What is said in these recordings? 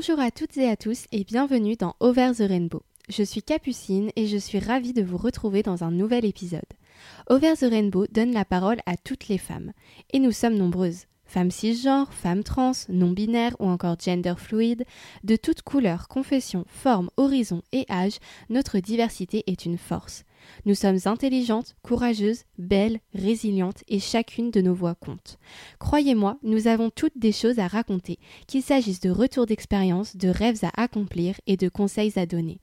Bonjour à toutes et à tous et bienvenue dans Over the Rainbow. Je suis Capucine et je suis ravie de vous retrouver dans un nouvel épisode. Over the Rainbow donne la parole à toutes les femmes. Et nous sommes nombreuses. Femmes cisgenres, femmes trans, non-binaires ou encore gender fluide, de toutes couleurs, confessions, formes, horizons et âges, notre diversité est une force. Nous sommes intelligentes, courageuses, belles, résilientes et chacune de nos voix compte. Croyez-moi, nous avons toutes des choses à raconter, qu'il s'agisse de retours d'expérience, de rêves à accomplir et de conseils à donner.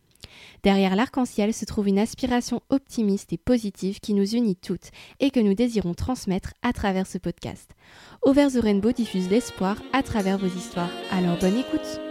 Derrière l'arc-en-ciel se trouve une aspiration optimiste et positive qui nous unit toutes et que nous désirons transmettre à travers ce podcast. Over the Rainbow diffuse l'espoir à travers vos histoires. Alors bonne écoute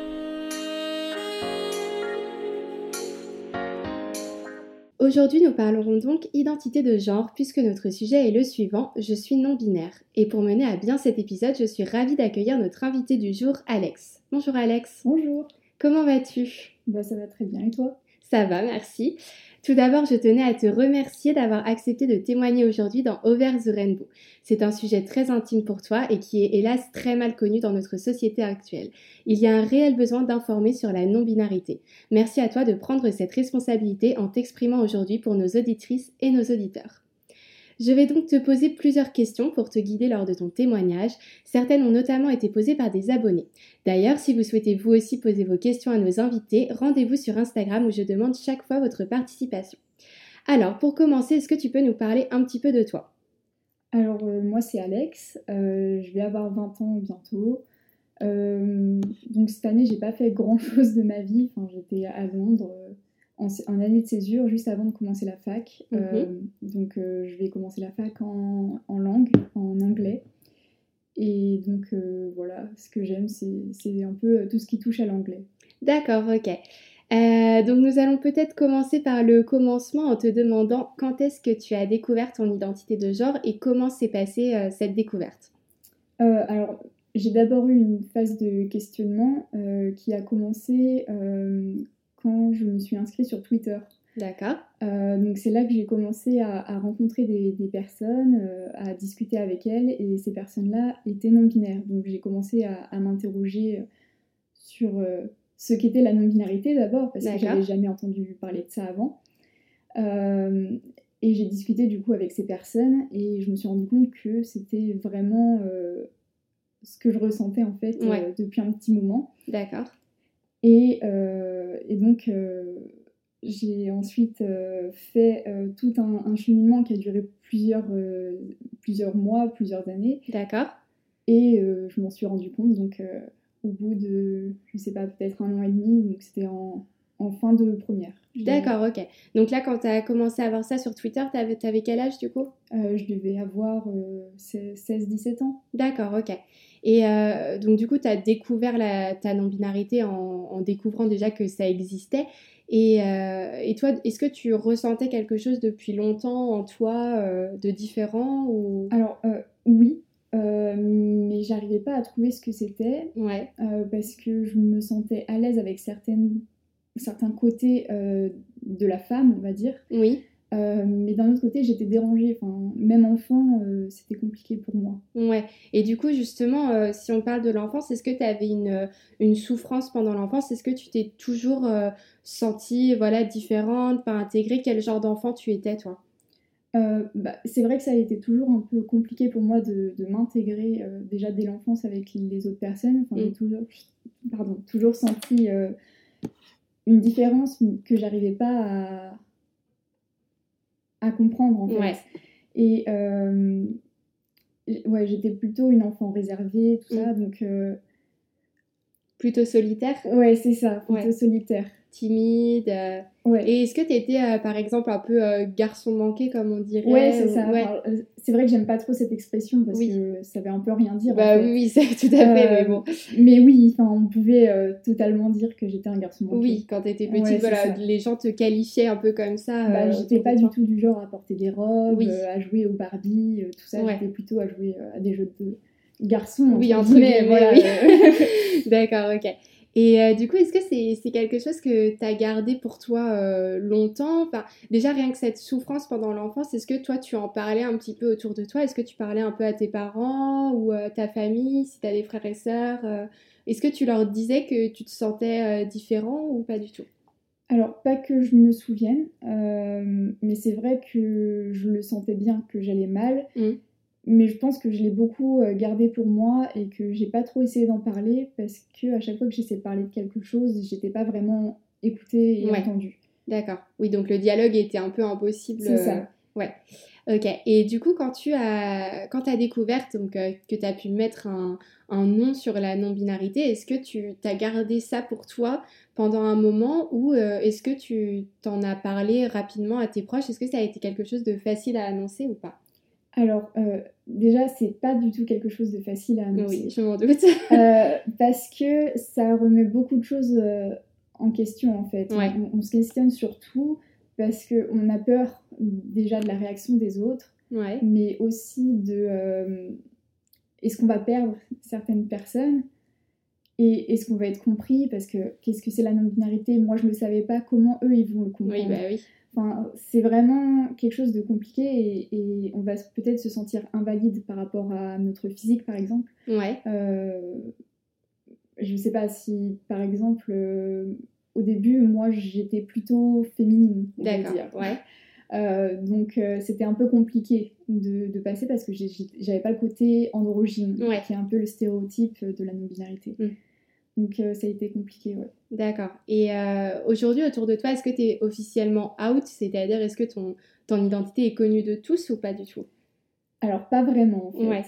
Aujourd'hui, nous parlerons donc identité de genre puisque notre sujet est le suivant, je suis non-binaire. Et pour mener à bien cet épisode, je suis ravie d'accueillir notre invité du jour, Alex. Bonjour Alex. Bonjour. Comment vas-tu? Bah ça va très bien et toi? Ça va, merci. Tout d'abord, je tenais à te remercier d'avoir accepté de témoigner aujourd'hui dans Over the Rainbow. C'est un sujet très intime pour toi et qui est hélas très mal connu dans notre société actuelle. Il y a un réel besoin d'informer sur la non-binarité. Merci à toi de prendre cette responsabilité en t'exprimant aujourd'hui pour nos auditrices et nos auditeurs. Je vais donc te poser plusieurs questions pour te guider lors de ton témoignage. Certaines ont notamment été posées par des abonnés. D'ailleurs, si vous souhaitez vous aussi poser vos questions à nos invités, rendez-vous sur Instagram où je demande chaque fois votre participation. Alors, pour commencer, est-ce que tu peux nous parler un petit peu de toi? Alors, euh, moi c'est Alex, euh, je vais avoir 20 ans bientôt. Euh, donc cette année, j'ai pas fait grand chose de ma vie. Enfin, j'étais à Londres en, année de césure, juste avant de commencer la fac. Mhm. Euh, donc, euh, je vais commencer la fac en, en langue, en anglais. Et donc, euh, voilà, ce que j'aime, c'est un peu tout ce qui touche à l'anglais. D'accord, ok. donc, nous allons peut-être commencer par le commencement en te demandant quand est-ce que tu as découvert ton identité de genre et comment s'est passée cette découverte? alors, j'ai d'abord eu une phase de questionnement qui a commencé quand je me suis inscrite sur Twitter. D'accord. Euh, donc c'est là que j'ai commencé à, rencontrer des, personnes, euh, à discuter avec elles, et ces personnes-là étaient non-binaires. Donc j'ai commencé à, m'interroger sur euh, ce qu'était la non-binarité d'abord, parce que j'avais jamais entendu parler de ça avant. et j'ai discuté du coup avec ces personnes, et je me suis rendu compte que c'était vraiment ce que je ressentais en fait depuis un petit moment. D'accord. Euh, et, donc, euh, j'ai ensuite euh, fait tout un, cheminement qui a duré plusieurs, plusieurs mois, plusieurs années. D'accord. Et je m'en suis rendu compte, donc au bout de, je sais pas, peut-être un an et demi, donc c'était en, en fin de première. D'accord, ok. Donc là, quand tu as commencé à voir ça sur Twitter, tu avais, avais, quel âge du coup? Je devais avoir 16-17 ans. D'accord, ok. Et euh, donc, du coup, tu as découvert la, ta non-binarité en, découvrant déjà que ça existait. Et, euh, et toi, est-ce que tu ressentais quelque chose depuis longtemps en toi euh, de différent ou... Alors, oui, mais j'arrivais pas à trouver ce que c'était. Ouais. parce que je me sentais à l'aise avec certaines, certains côtés de la femme, on va dire. Oui. Euh, mais d'un autre côté, j'étais dérangée. Enfin, même enfant, euh, c'était compliqué pour moi. Ouais. Et du coup, justement, euh, si on parle de l'enfance, est-ce que tu avais une, une, souffrance pendant l'enfance? Est-ce que tu t'es toujours sentie voilà, différente, pas intégrée? Quel genre d'enfant tu étais, toi? Bah, C'est vrai que ça a été toujours un peu compliqué pour moi de, de m'intégrer déjà dès l'enfance avec les autres personnes. Enfin, J'ai mm. toujours, pardon, toujours senti une différence que j'arrivais pas à à comprendre en fait. Et euh, ouais, j'étais plutôt une enfant réservée, tout ça, mm. donc. Euh, plutôt solitaire? Ouais, c'est ça, plutôt solitaire timide. Euh. Et est-ce que tu étais, euh, par exemple, un peu euh, garçon manqué, comme on dirait Ouais, c'est ça. c'est vrai que j'aime pas trop cette expression parce que ça veut un peu rien dire. Bah oui, c'est tout à fait, mais bon. Mais oui, on pouvait totalement dire que j'étais un garçon manqué. Oui, quand tu étais petite, voilà, les gens te qualifiaient un peu comme ça. Bah, j'étais pas du tout du genre à porter des robes, à jouer au Barbie, tout ça. J'étais plutôt à jouer à des jeux de garçons. Oui, entre guillemets, voilà. D'accord, ok. Et euh, du coup, est-ce que c'est quelque chose que tu as gardé pour toi euh, longtemps? Enfin, Déjà, rien que cette souffrance pendant l'enfance, est-ce que toi, tu en parlais un petit peu autour de toi? Est-ce que tu parlais un peu à tes parents ou à ta famille, si tu as des frères et sœurs Est-ce que tu leur disais que tu te sentais différent ou pas du tout? Alors, pas que je me souvienne, mais c'est vrai que je le sentais bien, que j'allais mal. Mmh. Mais je pense que je l'ai beaucoup gardé pour moi et que j'ai pas trop essayé d'en parler parce que à chaque fois que j'essayais de parler de quelque chose, j'étais pas vraiment écoutée et entendue. D'accord. Oui, donc le dialogue était un peu impossible. C'est ça. Ouais. Ok. Et du coup, quand tu as, quand as découvert donc, que tu as pu mettre un, un nom sur la non-binarité, est-ce que tu as gardé ça pour toi pendant un moment ou est-ce que tu t'en as parlé rapidement à tes proches? Est-ce que ça a été quelque chose de facile à annoncer ou pas? Alors, euh, déjà, c'est pas du tout quelque chose de facile à annoncer. Oui, je m'en doute. Euh, parce que ça remet beaucoup de choses euh, en question, en fait. On, se questionne sur tout parce qu'on a peur déjà de la réaction des autres, mais aussi de est-ce qu'on va perdre certaines personnes et est-ce qu'on va être compris? Parce que qu'est-ce que c'est la non-binarité? Moi, je ne le savais pas. Comment eux, ils vont le comprendre? Oui, bah oui c'est vraiment quelque chose de compliqué et, on va peut-être se sentir invalide par rapport à notre physique, par exemple. Ouais. Euh, je ne sais pas si, par exemple, euh, au début, moi, j'étais plutôt féminine. D'accord. Ouais. Euh, donc c'était un peu compliqué de, passer parce que j'avais pas le côté androgyne, qui est un peu le stéréotype de la non-binarité. Mm. Donc euh, ça a été compliqué, ouais. D'accord. Et euh, aujourd'hui, autour de toi, est-ce que tu es officiellement out? C'est-à-dire, est-ce que ton, ton identité est connue de tous ou pas du tout? Alors, pas vraiment, en fait. Ouais.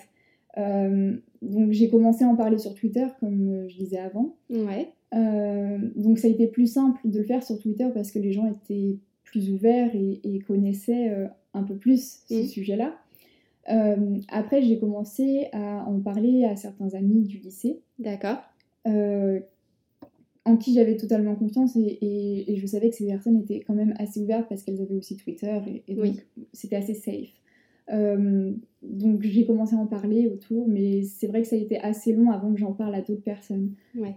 Euh, donc j'ai commencé à en parler sur Twitter, comme je disais avant. Ouais. donc ça a été plus simple de le faire sur Twitter parce que les gens étaient plus ouverts et, connaissaient un peu plus ce mmh. sujet-là. après, j'ai commencé à en parler à certains amis du lycée. D'accord. Euh, en qui j'avais totalement confiance et, je savais que ces personnes étaient quand même assez ouvertes parce qu'elles avaient aussi Twitter et, donc c'était assez safe. Euh, donc j'ai commencé à en parler autour, mais c'est vrai que ça a été assez long avant que j'en parle à d'autres personnes.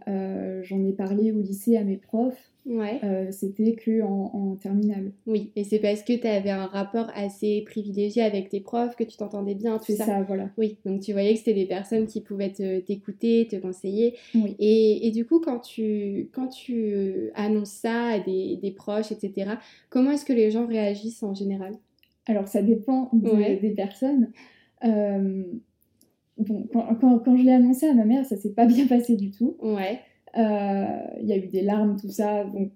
Euh, j'en ai parlé au lycée à mes profs. Euh, c'était que en, terminale. Oui, et c'est parce que tu avais un rapport assez privilégié avec tes profs, que tu t'entendais bien, tout ça. ça. voilà. Oui, donc tu voyais que c'était des personnes qui pouvaient t'écouter, te, conseiller. Et, et, du coup, quand tu, quand tu annonces ça à des, des proches, etc., comment est-ce que les gens réagissent en général? Alors ça dépend des personnes. Euh, bon, quand, quand, je l'ai annoncé à ma mère, ça s'est pas bien passé du tout. Ouais. Euh, il y a eu des larmes, tout ça. Donc,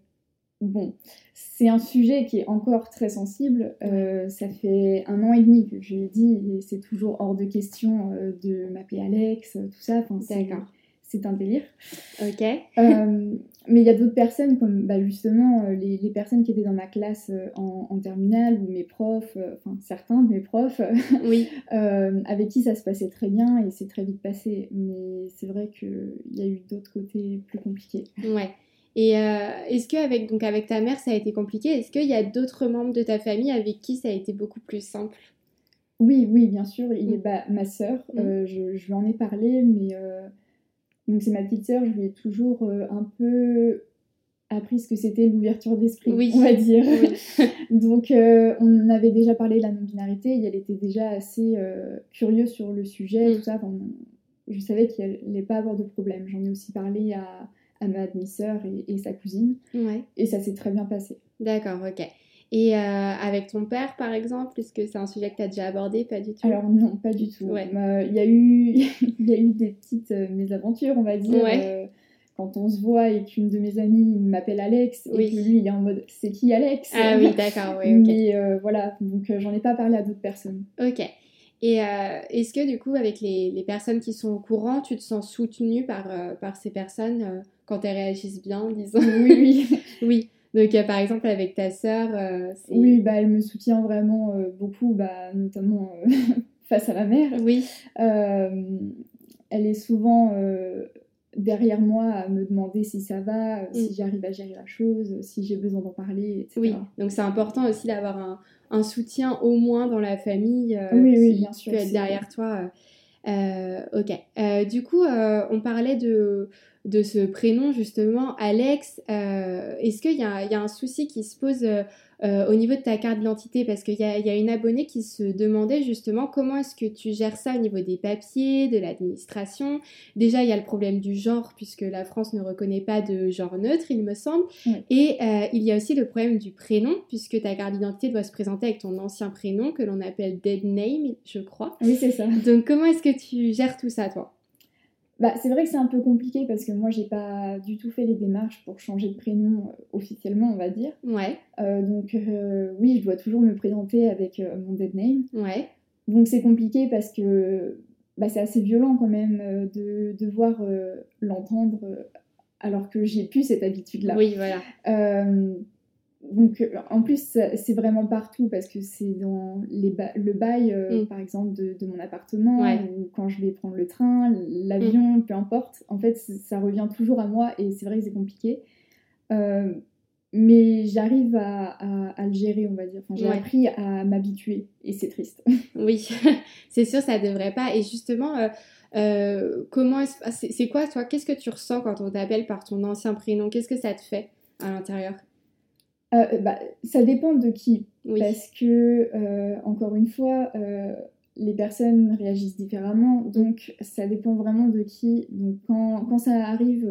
bon, c'est un sujet qui est encore très sensible. Euh, ça fait un an et demi que je l'ai dit et c'est toujours hors de question de m'appeler Alex, tout ça. Enfin, D'accord c'est un délire. Ok. Euh, mais il y a d'autres personnes, comme bah, justement euh, les, les, personnes qui étaient dans ma classe euh, en, en, terminale, ou mes profs, enfin certains de mes profs, oui. avec qui ça se passait très bien et c'est très vite passé. Mais c'est vrai qu'il y a eu d'autres côtés plus compliqués. Ouais. Et est-ce qu'avec donc avec ta mère ça a été compliqué? Est-ce qu'il y a d'autres membres de ta famille avec qui ça a été beaucoup plus simple? Oui, oui, bien sûr. Il est, mm. bah, ma sœur, mm. je, je, lui en ai parlé, mais donc c'est ma petite sœur, je lui ai toujours euh, un peu appris ce que c'était l'ouverture d'esprit, on va dire. Donc euh, on avait déjà parlé de la non-binarité et elle était déjà assez euh, curieuse sur le sujet, mm. tout ça. je savais qu'il n'allait pas avoir de problème. J'en ai aussi parlé à, à ma demi-sœur et, et, sa cousine. Et ça s'est très bien passé. D'accord, ok. Et euh, avec ton père, par exemple, est-ce que c'est un sujet que tu as déjà abordé Pas du tout? Alors non, pas du tout. Il y, a eu, y a eu des petites euh, mésaventures, on va dire. Euh, quand on se voit et qu'une de mes amies m'appelle Alex et que lui, il est en mode « c'est qui Alex ?» Ah oui, d'accord, oui, ok. Mais voilà, donc j'en ai pas parlé à d'autres personnes. Ok. Et est-ce que du coup, avec les, les, personnes qui sont au courant, tu te sens soutenue par, par ces personnes quand elles réagissent bien, disons? Oui, oui. oui. Donc, euh, par exemple, avec ta sœur. Euh, oui, bah, elle me soutient vraiment euh, beaucoup, bah, notamment face à la mère. Oui. elle est souvent derrière moi à me demander si ça va, si mm. j'arrive à gérer la chose, si j'ai besoin d'en parler, etc. Oui, donc c'est important aussi d'avoir un, un, soutien au moins dans la famille. oui, oui, bien sûr. Peut être derrière toi. ok. du coup, on parlait de de ce prénom justement, Alex. Euh, est-ce qu'il y, a un souci qui se pose euh, euh, au niveau de ta carte d'identité, parce qu'il y a, y a, une abonnée qui se demandait justement comment est-ce que tu gères ça au niveau des papiers, de l'administration? Déjà, il y a le problème du genre, puisque la France ne reconnaît pas de genre neutre, il me semble. Et euh, il y a aussi le problème du prénom, puisque ta carte d'identité doit se présenter avec ton ancien prénom, que l'on appelle dead name, je crois. Oui, c'est ça. Donc, comment est-ce que tu gères tout ça, toi? Bah, c'est vrai que c'est un peu compliqué parce que moi, j'ai pas du tout fait les démarches pour changer de prénom euh, officiellement, on va dire. Ouais. Euh, donc, euh, oui, je dois toujours me présenter avec mon dead name. Ouais. Donc, c'est compliqué parce que bah, c'est assez violent quand même de devoir l'entendre alors que j'ai plus cette habitude-là. Oui, voilà donc, euh, en plus, c'est vraiment partout parce que c'est dans les le bail, euh, mm. par exemple, de, mon appartement, ou quand je vais prendre le train, l'avion, mm. peu importe. En fait, ça revient toujours à moi et c'est vrai que c'est compliqué. Euh, mais j'arrive à, à, le gérer, on va dire. Enfin, j'ai appris à m'habituer et c'est triste. oui, c'est sûr, ça devrait pas. Et justement, comment c'est quoi, toi Qu'est-ce que tu ressens quand on t'appelle par ton ancien prénom? Qu'est-ce que ça te fait à l'intérieur? Euh, bah, ça dépend de qui. Parce que, euh, encore une fois, euh, les personnes réagissent différemment. Donc, ça dépend vraiment de qui. Donc, quand, quand ça arrive,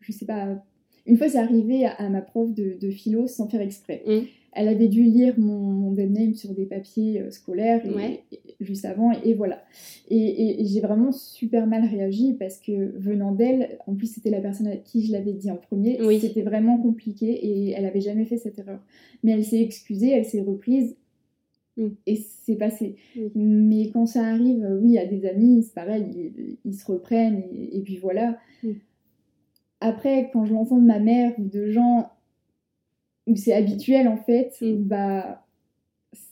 je sais pas, une fois c'est arrivé à, ma prof de, de, philo sans faire exprès. Mmh elle avait dû lire mon, mon dead name sur des papiers euh, scolaires juste avant, et, voilà. Et, j'ai vraiment super mal réagi parce que venant d'elle, en plus c'était la personne à qui je l'avais dit en premier, c'était vraiment compliqué et elle avait jamais fait cette erreur. Mais elle s'est excusée, elle s'est reprise. Mm. Et c'est passé. Mais quand ça arrive, euh, oui, à des amis, c'est pareil, ils, se reprennent et, puis voilà. Mm. Après, quand je l'entends de ma mère ou de gens où c'est habituel en fait, mm. bah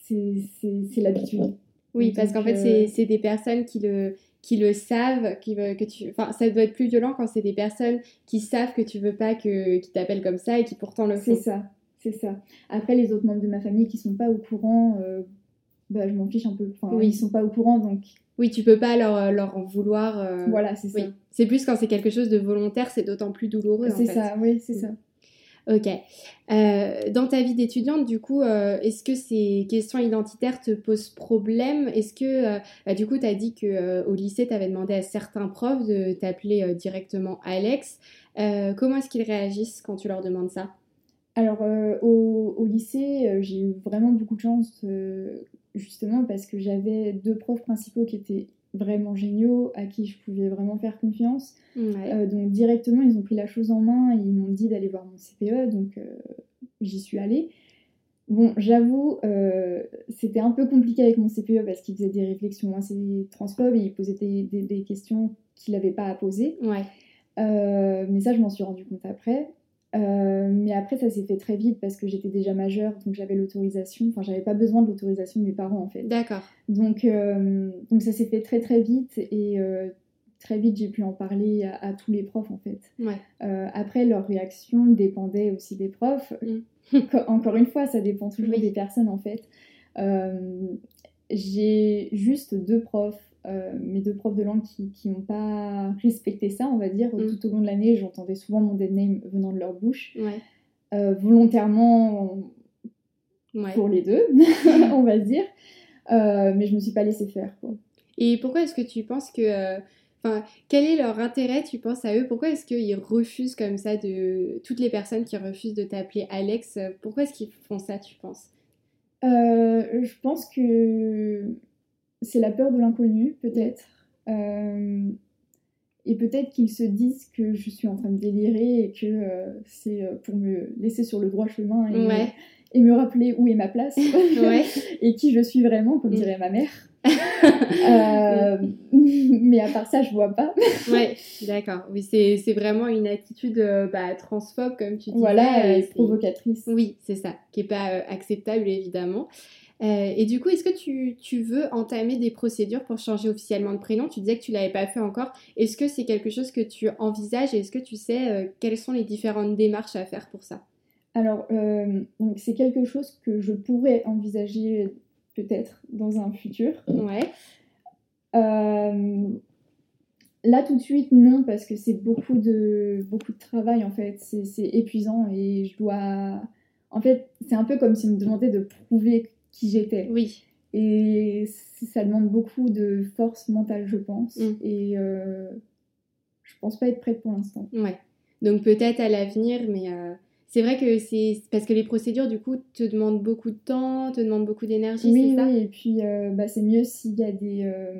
c'est l'habitude. Oui, parce qu'en fait, euh, c'est des personnes qui le, qui le savent, qui que tu... Enfin, ça doit être plus violent quand c'est des personnes qui savent que tu veux pas que qui t'appellent comme ça et qui pourtant le font. C'est ça, c'est ça. Après, les autres membres de ma famille qui sont pas au courant, euh, bah, je m'en fiche un peu. Enfin, oui. ils sont pas au courant, donc... Oui, tu peux pas leur, leur en vouloir. Euh, voilà, c'est ça. C'est plus quand c'est quelque chose de volontaire, c'est d'autant plus douloureux. C'est ça, oui, c'est mm. ça. Ok. Euh, dans ta vie d'étudiante, du coup, euh, est-ce que ces questions identitaires te posent problème? Est-ce que, euh, bah, du coup, tu as dit qu'au lycée, tu avais demandé à certains profs de t'appeler directement Alex. comment est-ce qu'ils réagissent quand tu leur demandes ça? Alors, au, au, lycée, j'ai eu vraiment beaucoup de chance, justement, parce que j'avais deux profs principaux qui étaient vraiment géniaux, à qui je pouvais vraiment faire confiance. Euh, donc directement, ils ont pris la chose en main et ils m'ont dit d'aller voir mon CPE, donc euh, j'y suis allée. Bon, j'avoue, euh, c'était un peu compliqué avec mon CPE parce qu'il faisait des réflexions assez transphobes et il posait des, des, questions qu'il n'avait pas à poser. Ouais. mais ça, je m'en suis rendu compte après. Euh, mais après, ça s'est fait très vite parce que j'étais déjà majeure, donc j'avais l'autorisation. Enfin, j'avais pas besoin de l'autorisation de mes parents en fait. D'accord. Donc, euh, donc ça s'est fait très très vite et euh, très vite j'ai pu en parler à, tous les profs en fait. Ouais. après, leur réaction dépendait aussi des profs. Mm. Encore une fois, ça dépend toujours des personnes en fait. j'ai juste deux profs euh, mes deux profs de langue qui n'ont pas respecté ça, on va dire. Mm. Tout au long de l'année, j'entendais souvent mon dead name venant de leur bouche. Euh, volontairement pour les deux, on va dire. Euh, mais je me suis pas laissée faire. Et pourquoi est-ce que tu penses que. Enfin, quel est leur intérêt, tu penses, à eux? Pourquoi est-ce qu'ils refusent comme ça de. Toutes les personnes qui refusent de t'appeler Alex, pourquoi est-ce qu'ils font ça, tu penses? Je pense que c'est la peur de l'inconnu, peut-être. Euh, et peut-être qu'ils se disent que je suis en train de délirer et que euh, c'est euh, pour me laisser sur le droit chemin et, me, rappeler où est ma place et qui je suis vraiment, comme mm. dirait ma mère. mais à part ça, je vois pas. ouais, d'accord. Oui, c'est vraiment une attitude bah, transphobe, comme tu dis. Voilà, et provocatrice. Oui, c'est ça, qui n'est pas acceptable, évidemment. Euh, et du coup, est-ce que tu, tu, veux entamer des procédures pour changer officiellement de prénom? Tu disais que tu l'avais pas fait encore. Est-ce que c'est quelque chose que tu envisages et est-ce que tu sais euh, quelles sont les différentes démarches à faire pour ça? Alors, euh, c'est quelque chose que je pourrais envisager peut-être dans un futur. Ouais. Là tout de suite non parce que c'est beaucoup de beaucoup de travail en fait, c'est épuisant et je dois en fait, c'est un peu comme si on me demandait de prouver qui j'étais. Oui. Et ça demande beaucoup de force mentale, je pense. Mm. Et euh, je pense pas être prête pour l'instant. Ouais. Donc peut-être à l'avenir, mais euh, c'est vrai que c'est parce que les procédures, du coup, te demandent beaucoup de temps, te demandent beaucoup d'énergie, Oui, ça? et puis euh, bah, c'est mieux s'il y a des, euh,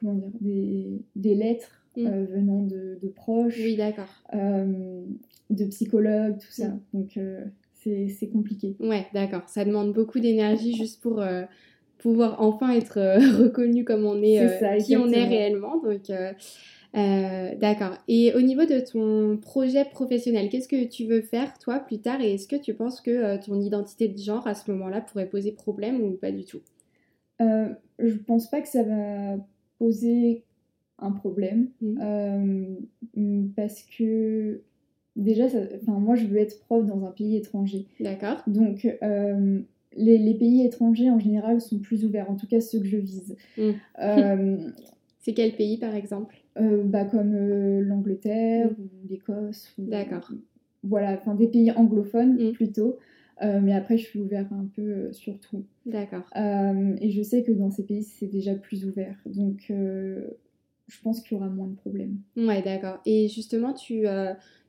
comment dire, des, des lettres Mm. venant de, de proches, Oui, d'accord. de psychologues, tout ça. Mm. Donc c'est c'est compliqué. Ouais, d'accord. Ça demande beaucoup d'énergie juste pour euh, pouvoir enfin être euh, reconnu comme on est, euh, ça, qui on est réellement. Donc, d'accord. Et au niveau de ton projet professionnel, qu'est-ce que tu veux faire toi plus tard? Et est-ce que tu penses que ton identité de genre à ce moment-là pourrait poser problème ou pas du tout? Je pense pas que ça va poser un problème Mm. euh, mm, parce que déjà, ça- enfin, moi je veux être prof dans un pays étranger. D'accord. Donc euh, les, les pays étrangers en général sont plus ouverts, en tout cas ceux que je vise. Mm. Euh, C'est quel pays par exemple? euh, bah, comme l'Angleterre ou l'Écosse. ou- Mm. D'accord. Voilà, enfin des pays anglophones Mm. plutôt. Euh, mais après, je suis ouverte un peu euh, sur tout. D'accord. Euh, et je sais que dans ces pays, c'est déjà plus ouvert. Donc, je pense qu'il y aura moins de problèmes. Ouais, d'accord. Et justement, tu,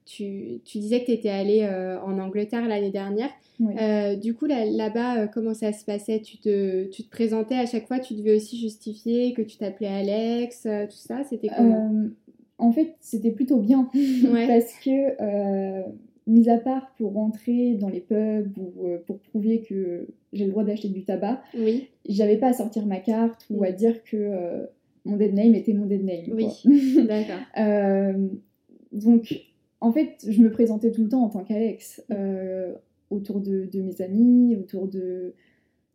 tu, tu disais que tu étais allée euh, en Angleterre l'année dernière. Euh, du coup, là- là-bas, euh, comment ça se passait? Tu te, tu te présentais à chaque fois, tu devais aussi justifier que tu t'appelais Alex, tout ça, c'était comment? en fait, c'était plutôt bien. Ouais. parce que, mis à part pour rentrer dans les pubs ou euh, pour prouver que j'ai le droit d'acheter du tabac, Oui, j'avais pas à sortir ma carte ou Mm. à dire que euh, mon dead name était mon dead name. Oui. d'accord. Euh, donc, en fait, je me présentais tout le temps en tant qu'Alex, Mm. euh, autour de, de mes amis, autour de,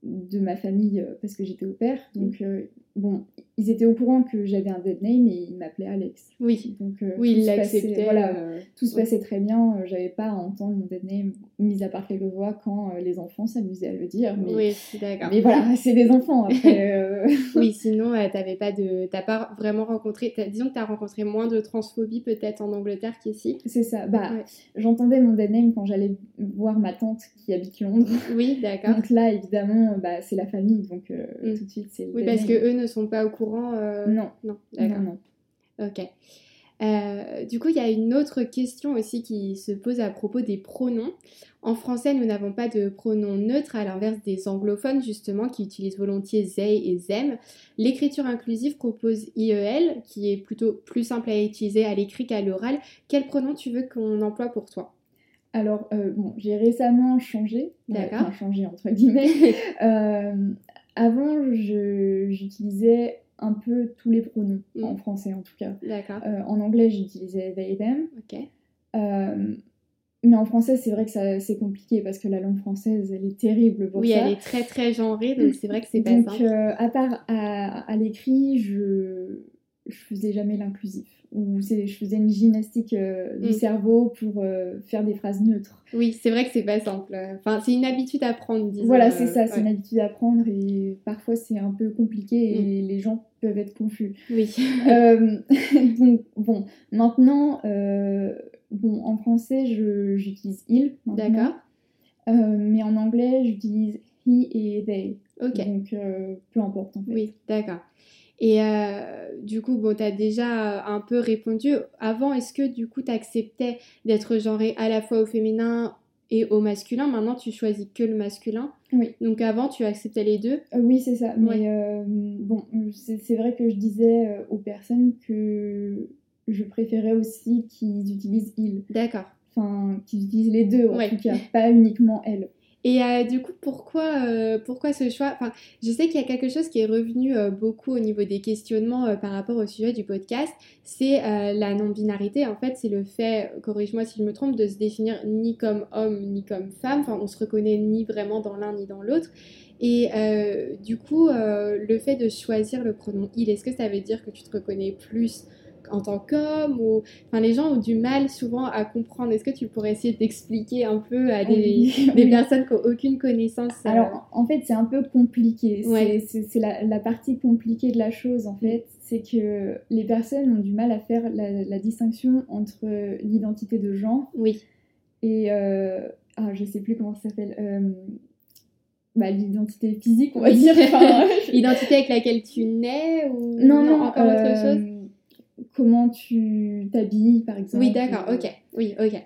de ma famille, euh, parce que j'étais au père. Donc, euh, bon, ils étaient au courant que j'avais un dead name et ils m'appelaient Alex. Oui, Donc, euh, oui, tout il se passait- l'acceptait. Voilà, tout se ouais. passait très bien. J'avais pas à entendre mon dead name, mis à part quelques fois quand euh, les enfants s'amusaient à le dire. Mais, Oui, d'accord. mais voilà, c'est des enfants après. euh, Oui, sinon, euh, t'avais pas de, t'as pas vraiment rencontré, t'as- disons que tu as rencontré moins de transphobie peut-être en Angleterre qu'ici. c'est ça. Bah, Ouais. j'entendais mon dead name quand j'allais voir ma tante qui habite Londres. Oui, d'accord. Donc là, évidemment, bah, c'est la famille, donc euh, Mm. tout de suite, c'est Oui, parce que eux ne sont pas au courant. Non, Non, non, d'accord. non. Ok. Euh, du coup, il y a une autre question aussi qui se pose à propos des pronoms. En français, nous n'avons pas de pronoms neutres, à l'inverse des anglophones, justement, qui utilisent volontiers they et them. L'écriture inclusive propose IEL, qui est plutôt plus simple à utiliser à l'écrit qu'à l'oral. Quel pronom tu veux qu'on emploie pour toi? Alors, euh, bon, j'ai récemment changé. euh, D'accord. Enfin, changé entre guillemets. Euh, avant, je- j'utilisais un peu tous les pronoms, Mm. en français en tout cas. D'accord. Euh, en anglais, j'utilisais they, them. Ok. Euh, mais en français, c'est vrai que ça- c'est compliqué parce que la langue française, elle est terrible pour Oui, ça. elle est très très genrée, donc c'est vrai que c'est pas Donc, simple. euh, à part à, à l'écrit, je, je faisais jamais l'inclusif. Ou je faisais une gymnastique euh, du Mm. cerveau pour euh, faire des phrases neutres. Oui, c'est vrai que c'est pas simple. Enfin, c'est une habitude à prendre, disons. Voilà, euh, c'est ça, c'est une habitude à prendre et parfois c'est un peu compliqué et Mm. les gens peuvent être confus. Oui. Euh, donc, bon, maintenant, bon, en français, je- j'utilise il. D'accord. Mais en anglais, j'utilise he et they. Ok. Donc, peu importe en fait. Oui, d'accord. Et euh, du coup, bon, tu as déjà un peu répondu. Avant, est-ce que du coup, tu acceptais d'être genré à la fois au féminin et au masculin? Maintenant, tu choisis que le masculin. Oui. Donc avant, tu acceptais les deux? Euh, oui, c'est ça. Mais euh, bon, c'est vrai que je disais euh, aux personnes que je préférais aussi qu'ils utilisent il. D'accord. Enfin, qu'ils utilisent les deux en Ouais. tout cas, pas uniquement elle. Et euh, du coup, pourquoi, euh, pourquoi ce choix? Enfin, je sais qu'il y a quelque chose qui est revenu euh, beaucoup au niveau des questionnements par rapport au sujet du podcast, c'est la non-binarité. En fait, c'est le fait, corrige-moi si je me trompe, de se définir ni comme homme ni comme femme. Enfin, on se reconnaît ni vraiment dans l'un ni dans l'autre. Et du coup, le fait de choisir le pronom il, est-ce que ça veut dire que tu te reconnais plus en tant qu'homme ou enfin les gens ont du mal souvent à comprendre est-ce que tu pourrais essayer d'expliquer un peu à des, Oui, des oui. personnes qui n'ont aucune connaissance euh, Alors, en fait, c'est un peu compliqué. C'est- Ouais. C'est la, la partie compliquée de la chose, en fait. C'est que les personnes ont du mal à faire la, la distinction entre l'identité de genre oui et euh, ah, je sais plus comment ça s'appelle. Bah, l'identité physique, on va dire. L'identité avec laquelle tu nais ou non, non, encore autre chose? Comment tu t'habilles, par exemple. Oui, d'accord, ok. Oui, ok.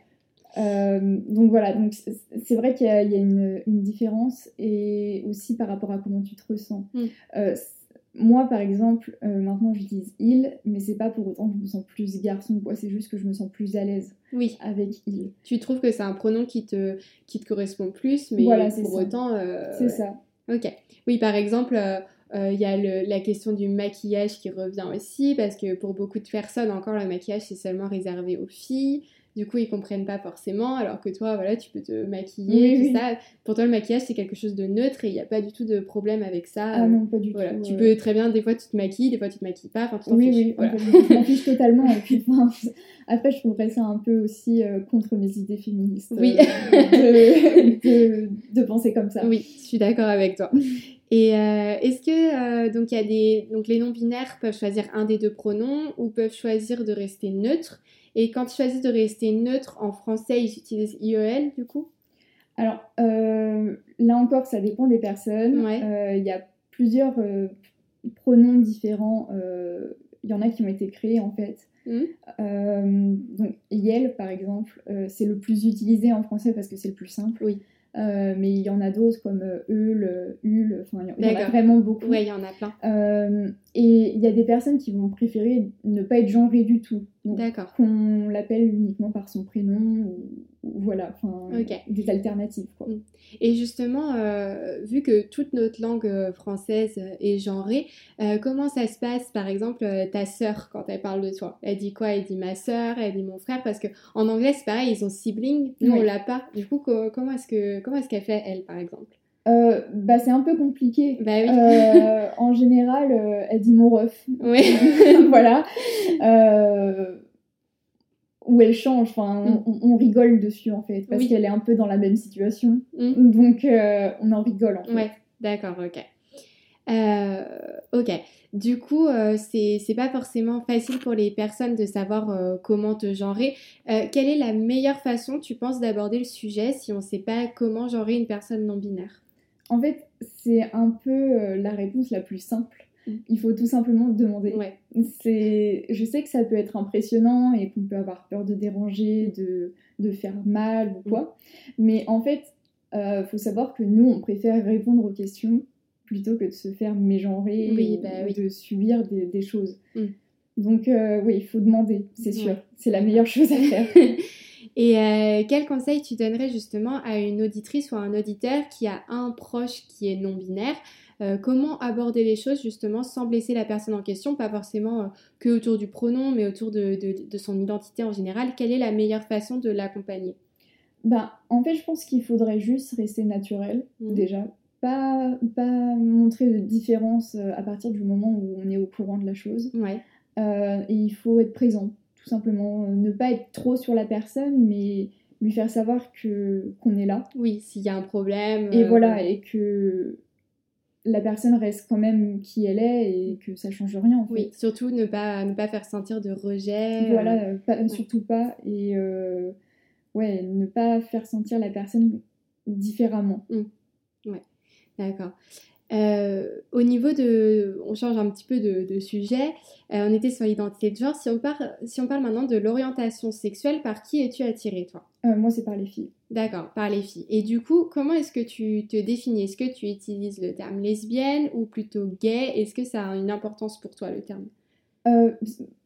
donc voilà, donc c'est vrai qu'il y a, une, une, différence et aussi par rapport à comment tu te ressens. Mm moi, par exemple, euh, maintenant j'utilise il, mais c'est pas pour autant que je me sens plus garçon c'est juste que je me sens plus à l'aise oui. avec il. Tu trouves que c'est un pronom qui te, qui te correspond plus, mais voilà, pour autant. Euh, c'est ça. Ok. Oui, par exemple, euh, il y a la question du maquillage qui revient aussi, parce que pour beaucoup de personnes, encore, le maquillage c'est seulement réservé aux filles du coup ils comprennent pas forcément alors que toi voilà tu peux te maquiller tout ça. Pour toi le maquillage c'est quelque chose de neutre et il n'y a pas du tout de problème avec ça. Ah non pas du voilà. tout tu peux très bien des fois tu te maquilles des fois tu te maquilles pas enfin tu oui oui voilà. je m'en fiche totalement et puis après je trouverais ça un peu aussi euh, contre mes idées féministes oui. Euh, de, penser comme ça. Oui je suis d'accord avec toi. Et euh, est-ce que donc il y a des donc les non binaires peuvent choisir un des deux pronoms ou peuvent choisir de rester neutre et quand ils choisissent de rester neutre en français, ils utilisent IEL du coup? Alors euh, là encore, ça dépend des personnes. Euh, il y a plusieurs euh, pronoms différents. Il y en a qui ont été créés en fait. Mmh. donc IEL par exemple, c'est le plus utilisé en français parce que c'est le plus simple. Oui. Euh, mais il y en a d'autres comme Eul, Ul, enfin il y en a vraiment beaucoup. Oui, il y en a plein. Euh, et il y a des personnes qui vont préférer ne pas être genrées du tout. D'accord. Qu'on l'appelle uniquement par son prénom, ou, voilà, enfin des alternatives. Quoi. Mm. Et justement, euh, vu que toute notre langue française est genrée, comment ça se passe par exemple ta sœur quand elle parle de toi? Elle dit quoi? Elle dit ma sœur, elle dit mon frère, parce qu'en anglais c'est pareil, ils ont sibling, nous on l'a pas. Du coup, comment est-ce que comment est-ce qu'elle fait, elle, par exemple? Euh, bah, c'est un peu compliqué. Bah oui. Euh, en général, euh, elle dit mon ref. Oui. voilà. où elle change. Enfin, mm. on, rigole dessus en fait, parce qu'elle est un peu dans la même situation. Mm. Donc, on en rigole en fait. Ouais, d'accord, ok. ok. Du coup, c'est pas forcément facile pour les personnes de savoir comment te genrer. Quelle est la meilleure façon, tu penses, d'aborder le sujet si on ne sait pas comment genrer une personne non binaire En fait, c'est un peu la réponse la plus simple. Mm. Il faut tout simplement demander. Ouais. Je sais que ça peut être impressionnant et qu'on peut avoir peur de déranger, de, de faire mal ou quoi. Mm. Mais en fait, il faut savoir que nous, on préfère répondre aux questions plutôt que de se faire mégenrer oui, bah ou de subir des, choses. Mm. Donc euh, oui, il faut demander, c'est sûr. C'est la meilleure chose à faire. Et euh, quel conseil tu donnerais justement à une auditrice ou à un auditeur qui a un proche qui est non-binaire? Euh, Comment aborder les choses justement sans blesser la personne en question, pas forcément que autour du pronom, mais autour de, de, son identité en général Quelle est la meilleure façon de l'accompagner? Bah, en fait, je pense qu'il faudrait juste rester naturel, mm. déjà pas, pas montrer de différence euh, à partir du moment où on est au courant de la chose. Ouais. Euh, et il faut être présent, tout simplement. Euh, ne pas être trop sur la personne, mais lui faire savoir que qu'on est là. Oui, s'il y a un problème. Et voilà, et que la personne reste quand même qui elle est et que ça change rien en fait. Oui, surtout ne pas, ne pas faire sentir de rejet. Voilà, surtout pas. Et ouais, ne pas faire sentir la personne différemment. Mmh. Ouais. D'accord. Euh, au niveau de, on change un petit peu de, sujet. Euh, on était sur l'identité de genre. Si on, parle, si on parle maintenant de l'orientation sexuelle, par qui es-tu attirée, toi? Euh, Moi, c'est par les filles. D'accord, par les filles. Et du coup, comment est-ce que tu te définis? Est-ce que tu utilises le terme lesbienne ou plutôt gay? Est-ce que ça a une importance pour toi, le terme?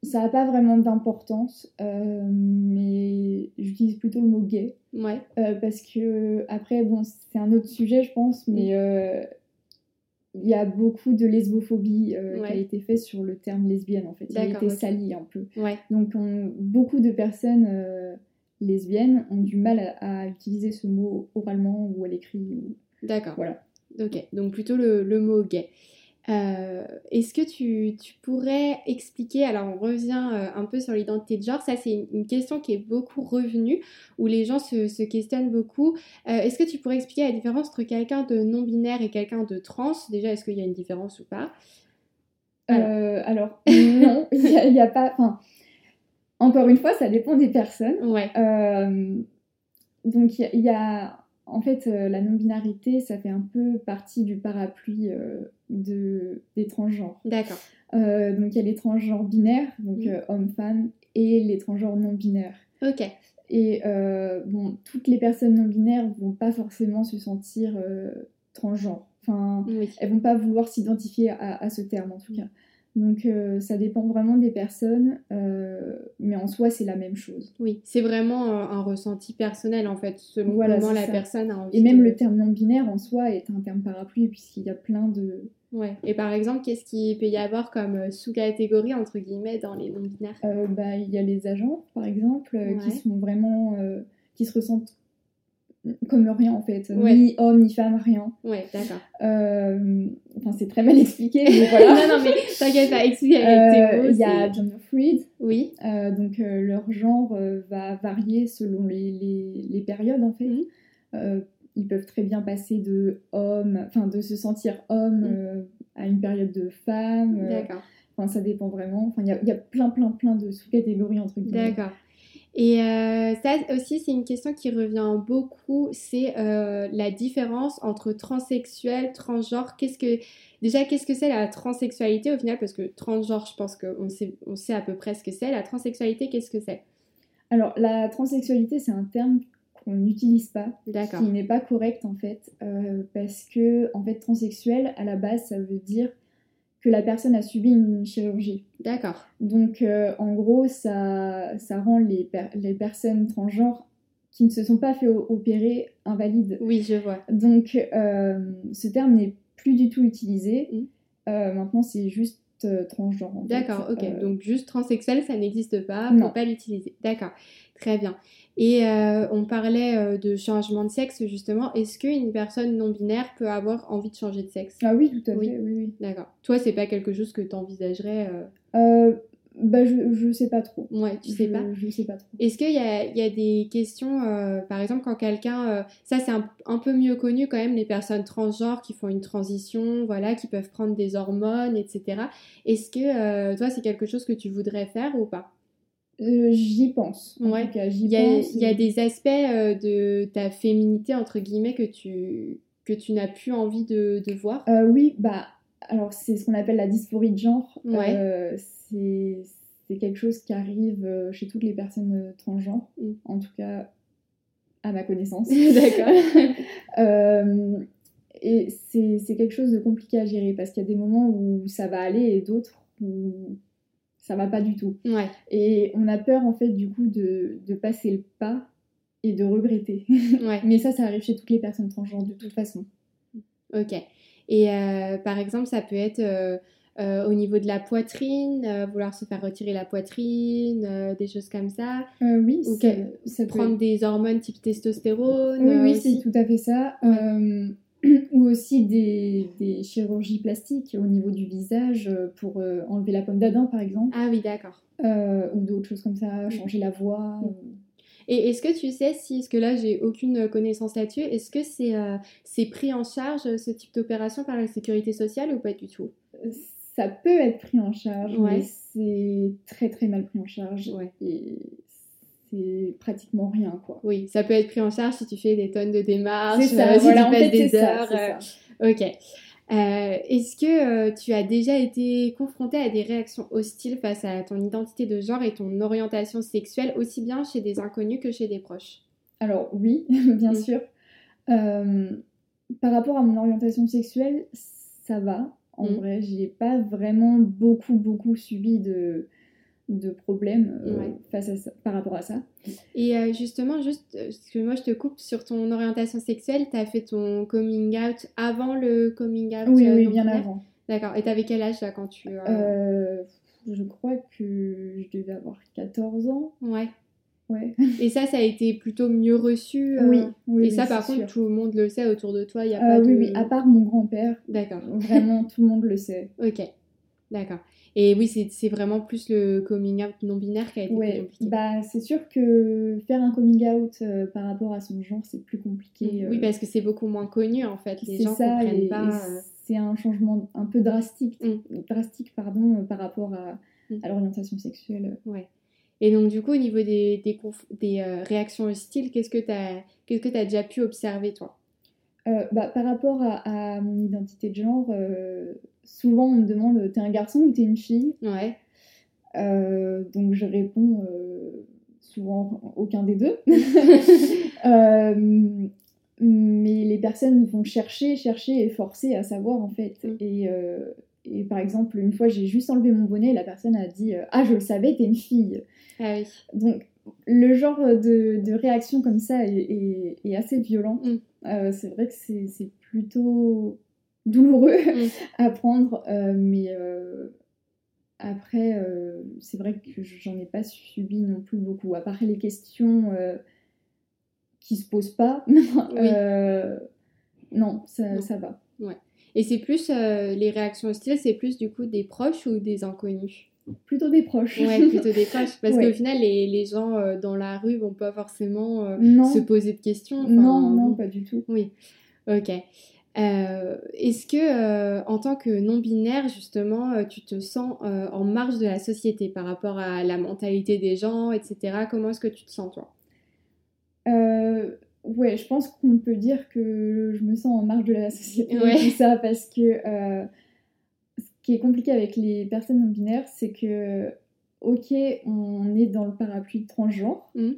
Ça n'a pas vraiment d'importance, mais j'utilise plutôt le mot gay. Ouais. Parce que, après, bon, c'est un autre sujet, je pense, mais mm. Il y a beaucoup de lesbophobie qui a été faite sur le terme lesbienne, en fait. Il a été sali un peu. Ouais. Donc, beaucoup de personnes lesbiennes ont du mal à, utiliser ce mot oralement ou à l'écrit. D'accord. Voilà. Ok, donc plutôt le, le mot gay. Euh, est-ce que tu, pourrais expliquer, alors on revient euh, un peu sur l'identité de genre, ça c'est une, question qui est beaucoup revenue, où les gens se, questionnent beaucoup. Euh, est-ce que tu pourrais expliquer la différence entre quelqu'un de non-binaire et quelqu'un de trans? Déjà, est-ce qu'il y a une différence ou pas? Alors. non, il n'y a, pas... Enfin, encore une fois, ça dépend des personnes. Ouais. donc il y, a, en fait, la non-binarité, ça fait un peu partie du parapluie de, des transgenres. D'accord. donc il y a les transgenres binaires, donc mm. homme-femme, et les transgenres non-binaires. Ok. Et bon, toutes les personnes non-binaires vont pas forcément se sentir transgenres. Enfin, elles vont pas vouloir s'identifier à, à, ce terme en tout cas. Donc euh, ça dépend vraiment des personnes, euh, mais en soi c'est la même chose. Oui, c'est vraiment un, ressenti personnel en fait, selon comment la personne a envie. Et même le terme non binaire en soi est un terme parapluie puisqu'il y a plein de. Ouais. Et par exemple, qu'est-ce qu'il peut y avoir comme euh, sous-catégorie entre guillemets dans les non binaires? Bah, il y a les agents par exemple qui sont vraiment qui se ressentent comme rien en fait, ni homme ni femme, rien. Ouais, d'accord. Euh, enfin, c'est très mal expliqué, mais voilà. non, non, mais t'inquiète pas, explique avec tes euh, mots. Il y a gender fluid. Oui. Euh, donc, leur genre va varier selon les, les, les périodes en fait. Mhm. ils peuvent très bien passer de homme, enfin, de se sentir homme mhm. à une période de femme. D'accord. Enfin, ça dépend vraiment. Enfin, il y a, y a, plein, plein, plein de sous-catégories entre guillemets. D'accord. Et euh, ça aussi, c'est une question qui revient beaucoup, c'est euh, la différence entre transsexuel, transgenre. Qu'est-ce que déjà, qu'est-ce que c'est la transsexualité au final? Parce que transgenre, je pense qu'on sait, on sait à peu près ce que c'est. La transsexualité, qu'est-ce que c'est? Alors, la transsexualité, c'est un terme qu'on n'utilise pas, qui n'est pas correct en fait, euh, parce que en fait, transsexuel à la base, ça veut dire que la personne a subi une chirurgie. D'accord. Donc, euh, en gros, ça, ça rend les, les personnes transgenres qui ne se sont pas fait opérer invalides. Oui, je vois. Donc, euh, ce terme n'est plus du tout utilisé. Mm. Euh, maintenant, c'est juste transgenre. D'accord, ok. Donc, juste transsexuel, ça n'existe pas, faut pas l'utiliser. D'accord, très bien. Et euh, on parlait euh, de changement de sexe justement. Est-ce qu'une personne non binaire peut avoir envie de changer de sexe? Ah oui, tout à fait. Oui, oui. D'accord. Toi, c'est pas quelque chose que tu envisagerais euh... bah, je, je sais pas trop. Ouais, tu sais pas? Je sais pas trop. Est-ce qu'il y a, y a, des questions, par exemple, quand quelqu'un. ça, c'est un, un, peu mieux connu quand même, les personnes transgenres qui font une transition, voilà, qui peuvent prendre des hormones, etc. Est-ce que toi, c'est quelque chose que tu voudrais faire ou pas? Euh, j'y pense. ouais. Il y, a des aspects euh, de ta féminité, entre guillemets, que tu, que tu n'as plus envie de, de voir? Euh, Oui, bah, alors c'est ce qu'on appelle la dysphorie de genre. Ouais. c'est quelque chose qui arrive chez toutes les personnes transgenres, mm. en tout cas à ma connaissance. D'accord. et c'est quelque chose de compliqué à gérer parce qu'il y a des moments où ça va aller et d'autres où ça va pas du tout. Ouais. Et on a peur en fait du coup de, de passer le pas et de regretter. Ouais. Mais ça, ça arrive chez toutes les personnes transgenres de toute façon. Ok. Et euh, par exemple, ça peut être euh, euh, au niveau de la poitrine, vouloir se faire retirer la poitrine, des choses comme ça. oui, Ou ça, prendre des hormones type testostérone. Oui, oui c'est tout à fait ça. Ou aussi des, des, chirurgies plastiques au niveau du visage euh, pour euh, enlever la pomme d'Adam par exemple. Ah oui, d'accord. Euh, ou d'autres choses comme ça, changer la voix. Et est-ce que tu sais si, parce que là j'ai aucune connaissance là-dessus, est-ce que c'est c'est pris en charge ce type d'opération par la sécurité sociale ou pas du tout? Ça peut être pris en charge, mais c'est très très mal pris en charge. Ouais. Et c'est pratiquement rien, quoi. Oui, ça peut être pris en charge si tu fais des tonnes de démarches, ça, si tu passes des heures. Euh, ok. Euh, est-ce que euh, tu as déjà été confronté à des réactions hostiles face à ton identité de genre et ton orientation sexuelle, aussi bien chez des inconnus que chez des proches? Alors oui, bien mm. sûr. par rapport à mon orientation sexuelle, ça va. En mm. vrai, j'ai pas vraiment beaucoup, beaucoup subi de, de problèmes euh, face à par rapport à ça. Et euh, justement, juste, euh, parce que moi je te coupe sur ton orientation sexuelle, tu as fait ton coming out avant le coming out Oui, oui, bien avant. D'accord. Et t'avais quel âge là quand tu... je crois que je devais avoir 14 ans. Ouais. Ouais. Et ça, ça a été plutôt mieux reçu. Oui, oui. Et ça, par contre, tout le monde le sait autour de toi. Y a pas Oui, oui, à part mon grand-père. D'accord. Vraiment, tout le monde le sait. Ok. D'accord. Et oui, c'est vraiment plus le coming out non-binaire qui a été ouais, compliqué. Bah, c'est sûr que faire un coming out euh, par rapport à son genre, c'est plus compliqué. Oui, euh. parce que c'est beaucoup moins connu en fait. Les gens ça, comprennent pas. Euh. C'est un changement un peu drastique, mm. drastique pardon, par rapport à, mm. à l'orientation sexuelle. Ouais. Et donc, du coup, au niveau des, des, des réactions hostiles, qu'est-ce que tu as, qu'est-ce que as déjà pu observer, toi? Bah, Par rapport à, mon identité de genre, souvent on me demande t'es un garçon ou t'es une fille? Ouais. donc, je réponds souvent aucun des deux. Euh, mais les personnes vont chercher, chercher et forcer à savoir en fait. Mm. Et, euh, et, par exemple, une fois j'ai juste enlevé mon bonnet, la personne a dit euh, Ah, je le savais, t'es une fille. Ah oui. Donc le genre de, de réaction comme ça est, est, assez violent. Mm. c'est vrai que c'est plutôt douloureux mm. à prendre, mais après, euh, c'est vrai que j'en ai pas subi non plus beaucoup. À part les questions euh, qui se posent pas, euh, non, ça, ça, va. Ouais. Et c'est plus les réactions hostiles, c'est plus du coup des proches ou des inconnus? Plutôt des proches. Ouais, plutôt des proches. Parce qu'au final, les, les gens dans la rue vont pas forcément se poser de questions. non, non, pas du tout. Oui. Ok. Euh, est-ce que, euh, en tant que non-binaire, justement, euh, tu te sens en marge de la société par rapport à la mentalité des gens, etc. Comment est-ce que tu te sens, toi? Ouais, je pense qu'on peut dire que je me sens en marge de la société, ouais. tout ça, parce que ce qui est compliqué avec les personnes non-binaires, c'est que, ok, on est dans le parapluie transgenre, mmh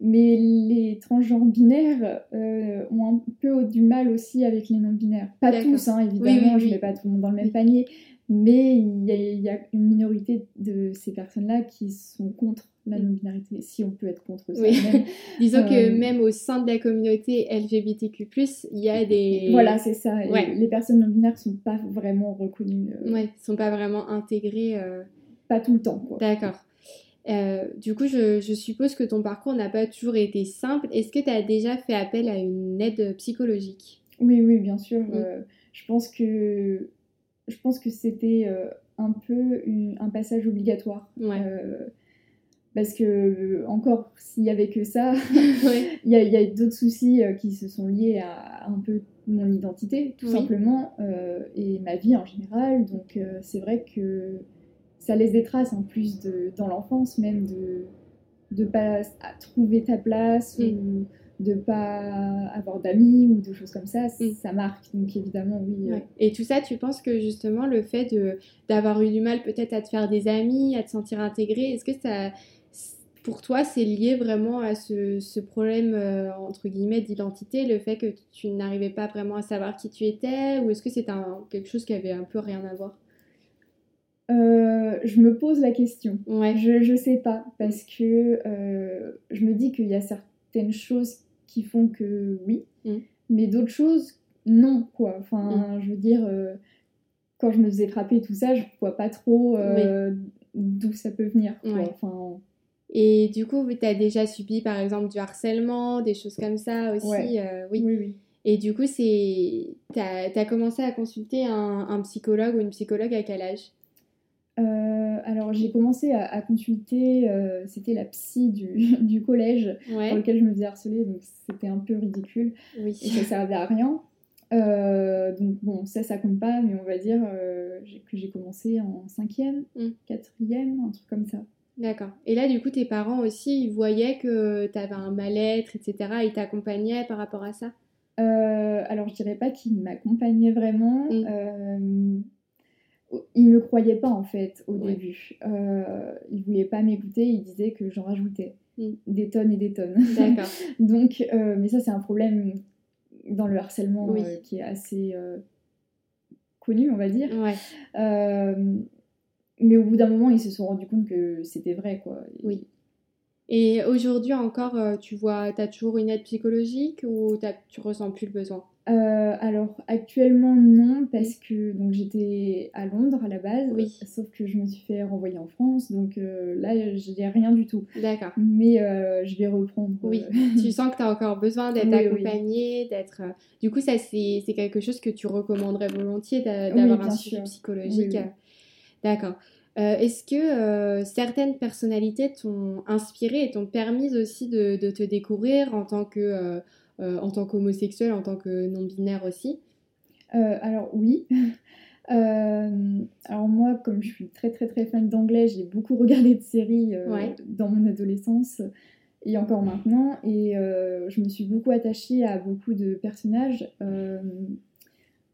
mais les transgenres binaires euh, ont un peu du mal aussi avec les non-binaires. Pas tous, hein, évidemment, je ne mets pas tout le monde dans le même panier, mais il y, a, une minorité de ces personnes-là qui sont contre la non-binarité, si on peut être contre ça. Disons que euh, même au sein de la communauté LGBTQ+, il y a des... Voilà, c'est ça. Les personnes non-binaires ne sont pas vraiment reconnues. Euh... Ouais, ne sont pas vraiment intégrées. Euh. Pas tout le temps, D'accord. Euh, du coup, je, suppose que ton parcours n'a pas toujours été simple. Est-ce que tu as déjà fait appel à une aide psychologique? Oui, oui, bien sûr. Euh, je pense que je pense que c'était euh, un peu un passage obligatoire. parce que encore, s'il y avait que ça, il y a, d'autres soucis qui se sont liés à un peu mon identité, tout simplement, et ma vie en général. Donc, c'est vrai que ça laisse des traces en plus de, dans l'enfance même de ne pas trouver ta place ou de pas avoir d'amis ou de choses comme ça, ça marque. Donc évidemment, oui. Euh. Et tout ça, tu penses que justement le fait de d'avoir eu du mal peut-être à te faire des amis, à te sentir intégré, est-ce que ça, pour toi, c'est lié vraiment à ce, ce problème euh, entre guillemets d'identité, le fait que tu n'arrivais pas vraiment à savoir qui tu étais, ou est-ce que c'est quelque chose qui avait un peu rien à voir? Euh, je me pose la question. Je, je sais pas, parce que euh, je me dis qu'il y a certaines choses qui font que oui, mm. mais d'autres choses, non, quoi. Enfin, mm. je veux dire, euh, quand je me faisais frapper tout ça, je vois pas trop d'où ça peut venir, Enfin... Et du coup, tu as déjà subi par exemple du harcèlement, des choses comme ça aussi oui. oui, oui. Et du coup, tu as, as, commencé à consulter un, un psychologue ou une psychologue à quel âge? Euh, alors j'ai commencé à, consulter, euh, c'était la psy du, du collège dans lequel je me faisais harceler, donc c'était un peu ridicule oui. et ça servait à rien. Euh, donc bon, ça, ça compte pas, mais on va dire que j'ai commencé en cinquième, mm. quatrième, un truc comme ça. D'accord. Et là, du coup, tes parents aussi, ils voyaient que tu avais un mal-être, etc. Ils t'accompagnaient par rapport à ça? Alors, je dirais pas qu'ils m'accompagnaient vraiment. Mm il me croyait pas en fait au début. Euh, il voulait pas m'écouter, il disait que j'en rajoutais mm. des tonnes et des tonnes. D'accord. Donc, euh, mais ça c'est un problème dans le harcèlement euh, qui est assez euh, connu, on va dire. mais au bout d'un moment, ils se sont rendus compte que c'était vrai, quoi. Oui. Et aujourd'hui encore, tu vois, tu as toujours une aide psychologique ou tu ressens plus le besoin? Euh, alors actuellement non parce que donc j'étais à Londres à la base, oui. sauf que je me suis fait renvoyer en France, donc euh, là j'ai rien du tout. D'accord. Mais euh, je vais reprendre. Oui. tu sens que tu as encore besoin d'être accompagnée, d'être. Du coup ça c'est quelque chose que tu recommanderais volontiers d'avoir un suivi psychologique? D'accord. Est-ce que certaines personnalités t'ont inspiré et t'ont permis aussi de, de, te découvrir en tant que euh, en tant qu'homosexuel, en tant que non-binaire aussi euh, Alors oui. Euh, alors moi, comme je suis très très très fan d'anglais, j'ai beaucoup regardé de séries dans mon adolescence et encore maintenant. Et je me suis beaucoup attachée à beaucoup de personnages.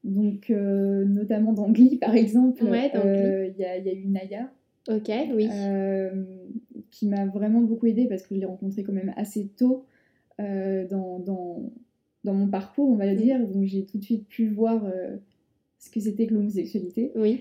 donc, notamment dans Glee, par exemple, il y, a, y, a eu Naya. Ok, oui. qui m'a vraiment beaucoup aidée parce que je l'ai rencontrée quand même assez tôt dans, dans, dans, mon parcours, on va le mm. dire. Donc, j'ai tout de suite pu voir ce que c'était que l'homosexualité. Oui.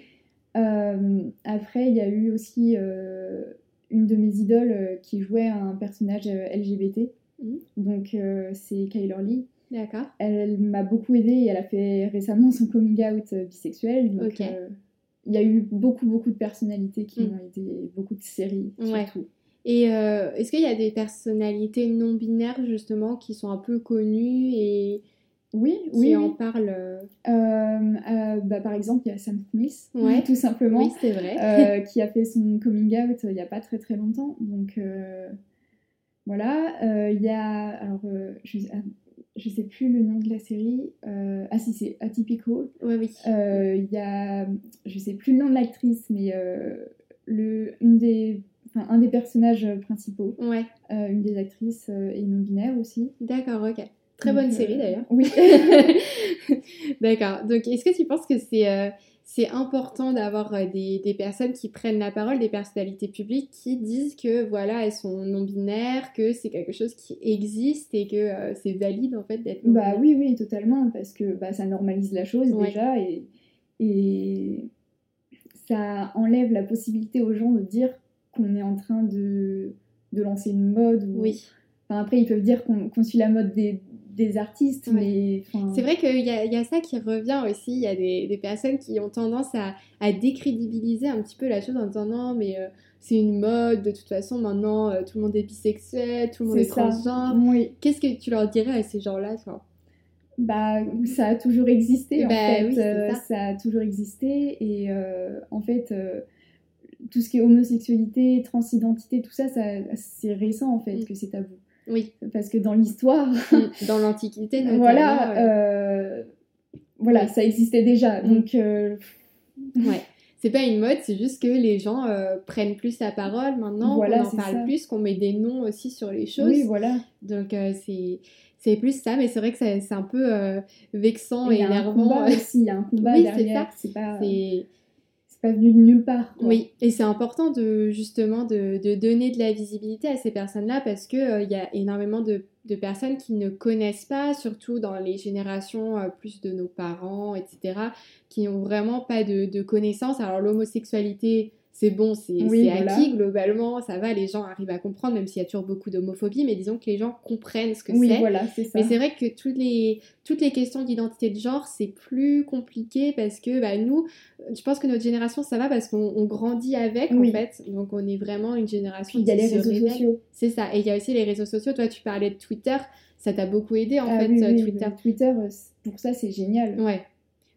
Euh, après, il y a eu aussi euh, une de mes idoles euh, qui jouait un personnage LGBT. Mhm. Donc, c'est Kyler Lee. D'accord. Elle, m'a beaucoup aidée et elle a fait récemment son coming out bisexuel. Donc, il y a eu beaucoup, beaucoup de personnalités qui mhm. ont aidé, beaucoup de séries surtout. Et est-ce qu'il y a des personnalités non binaires justement qui sont un peu connues et oui, oui, en parle. Euh, euh, bah, par exemple, il y a Sam Smith, tout simplement, oui, c'est vrai. Euh, qui a fait son coming out il n'y a pas très très longtemps. Donc voilà, il y a alors je, ne ah, sais plus le nom de la série. ah si, c'est Atypical. Oui, oui. Il y a, je sais plus le nom de l'actrice, mais le une des Enfin, un des personnages principaux. Ouais. une des actrices est non binaire aussi. D'accord, ok. Très bonne série d'ailleurs. Oui. D'accord. Donc, est-ce que tu penses que c'est euh, c'est important d'avoir euh, des, des, personnes qui prennent la parole, des personnalités publiques qui disent que voilà, elles sont non binaires, que c'est quelque chose qui existe et que euh, c'est valide en fait d'être. Bah oui, oui, totalement, parce que bah, ça normalise la chose déjà et, et ça enlève la possibilité aux gens de dire qu'on est en train de, de lancer une mode. Ou... Oui. Enfin, après, ils peuvent dire qu'on suit la mode des, des artistes, mais... C'est vrai qu'il y, y a, ça qui revient aussi, il y a des, des, personnes qui ont tendance à, à, décrédibiliser un petit peu la chose en disant non, mais euh, c'est une mode, de toute façon maintenant euh, tout le monde est bisexuel, tout le monde est, transgenre. Oui. Qu'est-ce que tu leur dirais à ces gens-là bah, ça a toujours existé, en bah fait. Euh, ça. a toujours existé, et en fait tout ce qui est homosexualité, transidentité, tout ça, ça c'est récent en fait mm. que c'est tabou. Oui. Parce que dans l'histoire. dans l'Antiquité. Voilà, euh, voilà ça existait déjà. Mm. Donc. Euh, ouais. C'est pas une mode, c'est juste que les gens euh, prennent plus la parole maintenant, voilà, qu'on en parle plus, qu'on met des noms aussi sur les choses. Oui, voilà. Donc c'est c'est plus ça, mais c'est vrai que c'est un peu vexant et, énervant. Il y a un combat aussi, il y a un combat oui, derrière. C'est pas venu de nulle part. Oui, et c'est important de justement de, donner de la visibilité à ces personnes-là parce que euh, il y a énormément de, de, personnes qui ne connaissent pas, surtout dans les générations euh, plus de nos parents, etc., qui n'ont vraiment pas de, de connaissances. Alors l'homosexualité, c'est bon, c'est acquis globalement, ça va, les gens arrivent à comprendre, même s'il y a toujours beaucoup d'homophobie, mais disons que les gens comprennent ce que oui, c'est. Voilà, mais c'est vrai que toutes les, toutes les questions d'identité de genre, c'est plus compliqué parce que bah, nous, je pense que notre génération, ça va parce qu'on grandit avec, en fait. Donc on est vraiment une génération Il y a les réseaux sociaux. C'est ça. Et il y a aussi les réseaux sociaux. Toi, tu parlais de Twitter, ça t'a beaucoup aidé, en ah fait, Twitter. Twitter, euh, pour ça, c'est génial. Ouais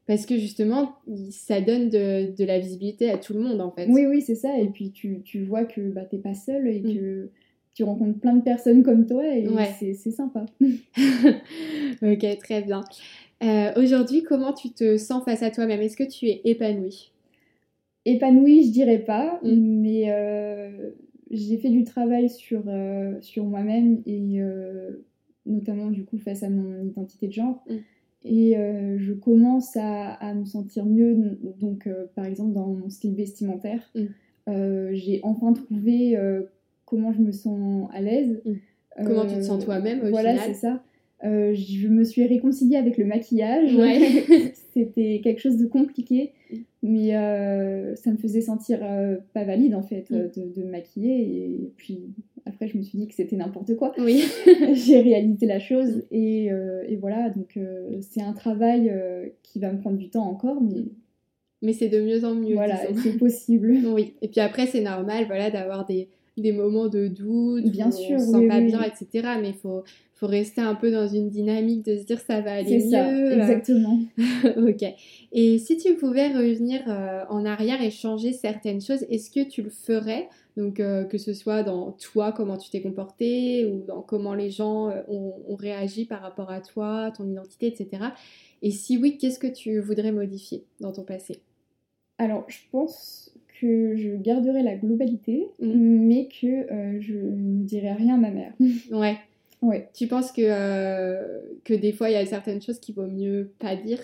parce que justement, ça donne de, de, la visibilité à tout le monde en fait. Oui, oui, c'est ça. Et puis tu, tu vois que bah, t'es pas seule et mm. que tu rencontres plein de personnes comme toi et c'est sympa. ok, très bien. Euh, aujourd'hui, comment tu te sens face à toi-même? Est-ce que tu es épanouie? Épanouie, je dirais pas, mm. mais euh, j'ai fait du travail sur, euh, sur moi-même et notamment du coup face à mon identité de genre. Mm et euh, je commence à, me sentir mieux, donc euh, par exemple dans mon style vestimentaire. Mm. Euh, j'ai enfin trouvé comment je me sens à l'aise. Mm. Comment tu te sens toi-même au Voilà, c'est ça. je me suis réconciliée avec le maquillage. C'était quelque chose de compliqué, mm. mais ça me faisait sentir pas valide en fait de, de, me maquiller. Et puis après, je me suis dit que c'était n'importe quoi. Oui. j'ai réalisé la chose et, euh, et voilà, donc euh, c'est un travail euh, qui va me prendre du temps encore, mais. Mais c'est de mieux en mieux. Voilà, c'est possible. Oui. Et puis après, c'est normal, voilà, d'avoir des, des moments de doute, bien sûr, on se sent pas bien, etc. Mais il faut, faut rester un peu dans une dynamique de se dire ça va aller mieux. Ça, exactement. ok. Et si tu pouvais revenir en arrière et changer certaines choses, est-ce que tu le ferais? Donc euh, que ce soit dans toi, comment tu t'es comporté, ou dans comment les gens euh, ont, réagi par rapport à toi, ton identité, etc. Et si oui, qu'est-ce que tu voudrais modifier dans ton passé? Alors, je pense que je garderai la globalité, Mm. mais que euh, je ne dirai rien à ma mère. Ouais. ouais. Tu penses que, euh, que des fois, il y a certaines choses qu'il vaut mieux pas dire?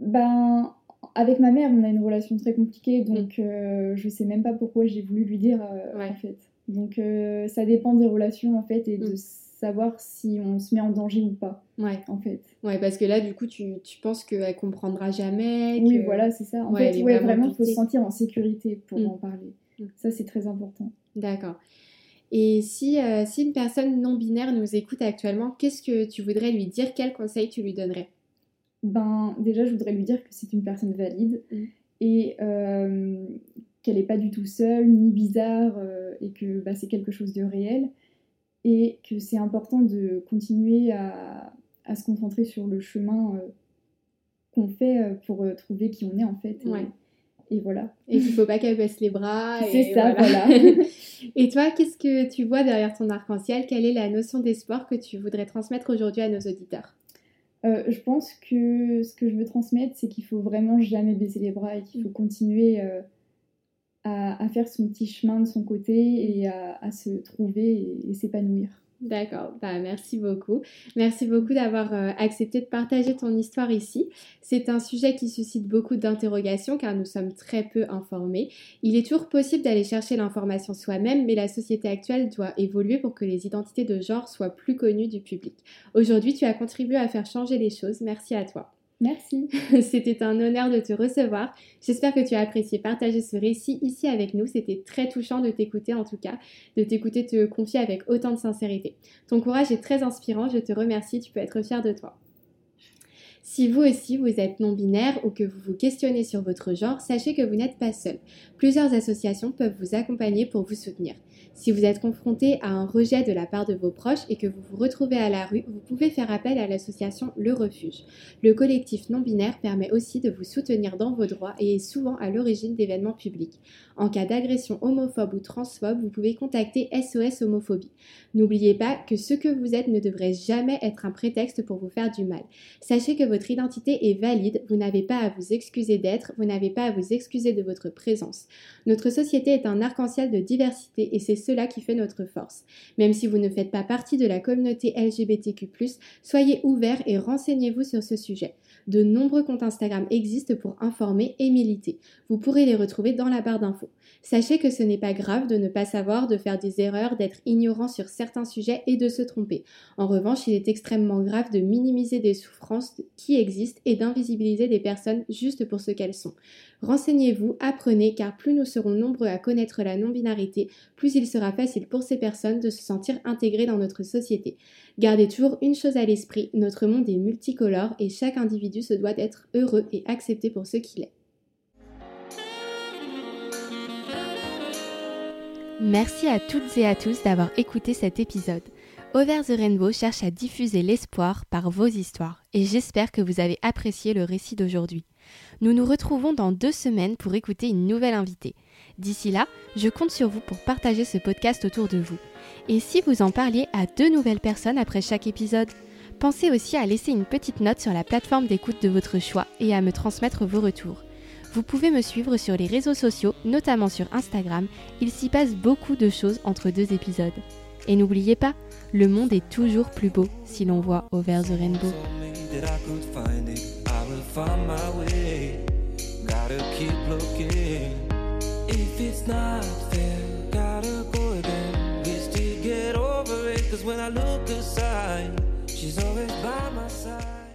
Ben, avec ma mère, on a une relation très compliquée, donc euh, je sais même pas pourquoi j'ai voulu lui dire, Mm. Ouais. en fait. Donc, ça dépend des relations, en fait, et de Mm. Savoir si on se met en danger ou pas, Ouais. en fait. Ouais, parce que là, du coup, tu, tu penses qu'elle comprendra jamais. Oui, que- voilà, c'est ça. En Ouais, fait, ouais, vraiment il faut se sentir en sécurité pour Mm. en parler. Mm. Ça, c'est très important. D'accord. Et si, euh, si une personne non binaire nous écoute actuellement, qu'est-ce que tu voudrais lui dire? Quel conseil tu lui donnerais? Ben, déjà, je voudrais lui dire que c'est une personne valide Mm. et euh, qu'elle n'est pas du tout seule, ni bizarre, euh, et que bah, c'est quelque chose de réel. Et que c'est important de continuer à, à se concentrer sur le chemin euh, qu'on fait euh, pour euh, trouver qui on est en fait. Et, Ouais. et voilà. Et qu'il faut pas qu'elle baisse les bras. C'est ça, voilà. et toi, qu'est-ce que tu vois derrière ton arc-en-ciel? Quelle est la notion d'espoir que tu voudrais transmettre aujourd'hui à nos auditeurs? Euh, je pense que ce que je veux transmettre, c'est qu'il faut vraiment jamais baisser les bras et qu'il faut continuer à, faire son petit chemin de son côté et à, se trouver et, et s'épanouir. D'accord, bah, merci beaucoup. Merci beaucoup d'avoir euh, accepté de partager ton histoire ici. C'est un sujet qui suscite beaucoup d'interrogations car nous sommes très peu informés. Il est toujours possible d'aller chercher l'information soi-même, mais la société actuelle doit évoluer pour que les identités de genre soient plus connues du public. Aujourd'hui, tu as contribué à faire changer les choses. Merci à toi. Merci. C'était un honneur de te recevoir. J'espère que tu as apprécié partager ce récit ici avec nous. C'était très touchant de t'écouter en tout cas, de t'écouter te confier avec autant de sincérité. Ton courage est très inspirant. Je te remercie. Tu peux être fier de toi. Si vous aussi vous êtes non-binaire ou que vous vous questionnez sur votre genre, sachez que vous n'êtes pas seul. Plusieurs associations peuvent vous accompagner pour vous soutenir. Si vous êtes confronté à un rejet de la part de vos proches et que vous vous retrouvez à la rue, vous pouvez faire appel à l'association Le Refuge. Le collectif non-binaire permet aussi de vous soutenir dans vos droits et est souvent à l'origine d'événements publics. En cas d'agression homophobe ou transphobe, vous pouvez contacter SOS Homophobie. N'oubliez pas que ce que vous êtes ne devrait jamais être un prétexte pour vous faire du mal. Sachez que votre identité est valide, vous n'avez pas à vous excuser d'être, vous n'avez pas à vous excuser de votre présence. Notre société est un arc-en-ciel de diversité et c'est cela qui fait notre force. Même si vous ne faites pas partie de la communauté LGBTQ+, soyez ouverts et renseignez-vous sur ce sujet. De nombreux comptes Instagram existent pour informer et militer. Vous pourrez les retrouver dans la barre d'infos. Sachez que ce n'est pas grave de ne pas savoir, de faire des erreurs, d'être ignorant sur certains sujets et de se tromper. En revanche, il est extrêmement grave de minimiser des souffrances qui existent et d'invisibiliser des personnes juste pour ce qu'elles sont. Renseignez-vous, apprenez, car plus nous serons nombreux à connaître la non-binarité, plus il sera facile pour ces personnes de se sentir intégrées dans notre société. Gardez toujours une chose à l'esprit, notre monde est multicolore et chaque individu se doit d'être heureux et accepté pour ce qu'il est. Merci à toutes et à tous d'avoir écouté cet épisode. Over the Rainbow cherche à diffuser l'espoir par vos histoires et j'espère que vous avez apprécié le récit d'aujourd'hui. Nous nous retrouvons dans deux semaines pour écouter une nouvelle invitée. D'ici là, je compte sur vous pour partager ce podcast autour de vous. Et si vous en parliez à deux nouvelles personnes après chaque épisode? Pensez aussi à laisser une petite note sur la plateforme d'écoute de votre choix et à me transmettre vos retours. Vous pouvez me suivre sur les réseaux sociaux, notamment sur Instagram, il s'y passe beaucoup de choses entre deux épisodes. Et n'oubliez pas, le monde est toujours plus beau si l'on voit Over the Rainbow. She's always by my side.